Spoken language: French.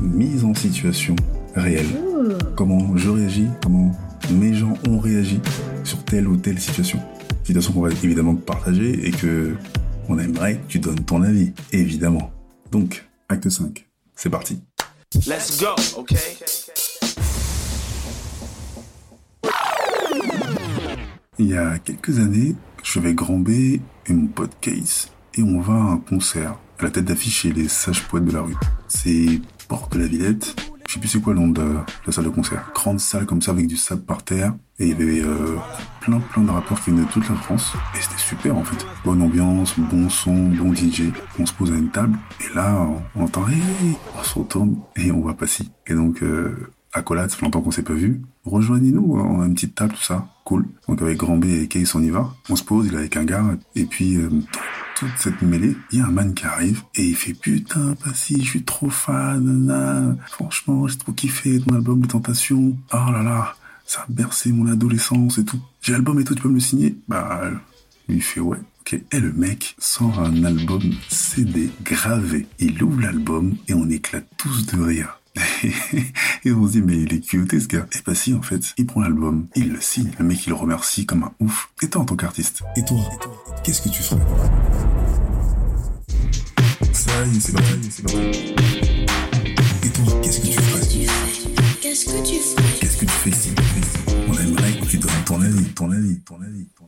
Mise en situation réelle. Comment je réagis, comment mes gens ont réagi sur telle ou telle situation. Situation qu'on va évidemment partager et que on aimerait que tu donnes ton avis, évidemment. Donc, acte 5. C'est parti. Let's go, okay? Il y a quelques années, je vais Grand B et mon pote Case et on va à un concert à la tête d'affiche chez les sages poètes de la rue. C'est Porte de la Villette. Je sais plus c'est quoi le nom de la salle de concert. Grande salle comme ça avec du sable par terre et il y avait euh, plein plein de rappeurs qui venaient de toute la France et c'était super en fait. Bonne ambiance, bon son, bon DJ. On se pose à une table et là on entend hey, on se retourne et on voit pas si. Et donc euh, accolade, ça fait longtemps qu'on s'est pas vu. Rejoignez-nous, on a une petite table, tout ça, cool. Donc avec Grand B et Case, on y va. On se pose, il est avec un gars, et puis euh, toute cette mêlée, il y a un man qui arrive, et il fait putain, pas si, je suis trop fan, franchement, j'ai trop kiffé ton album Les Tentations. Oh là là, ça a bercé mon adolescence et tout. J'ai l'album et tout, tu peux me le signer? Bah, lui il fait ouais. Ok. Et le mec sort un album CD gravé. Il ouvre l'album et on éclate tous de rire. et on se dit, mais il est cuté ce gars. Et bah si, en fait, il prend l'album, il le signe, le mec il le remercie comme un ouf. Et toi en tant qu'artiste? Et toi, qu'est-ce que tu ferais Est, c'est parti, c'est parti. Et toi, qu'est-ce que tu ferais Qu'est-ce que tu fais? Qu'est-ce que tu fais? Ici On aimerait que tu donnes ton avis, ton avis, ton avis. Ton avis.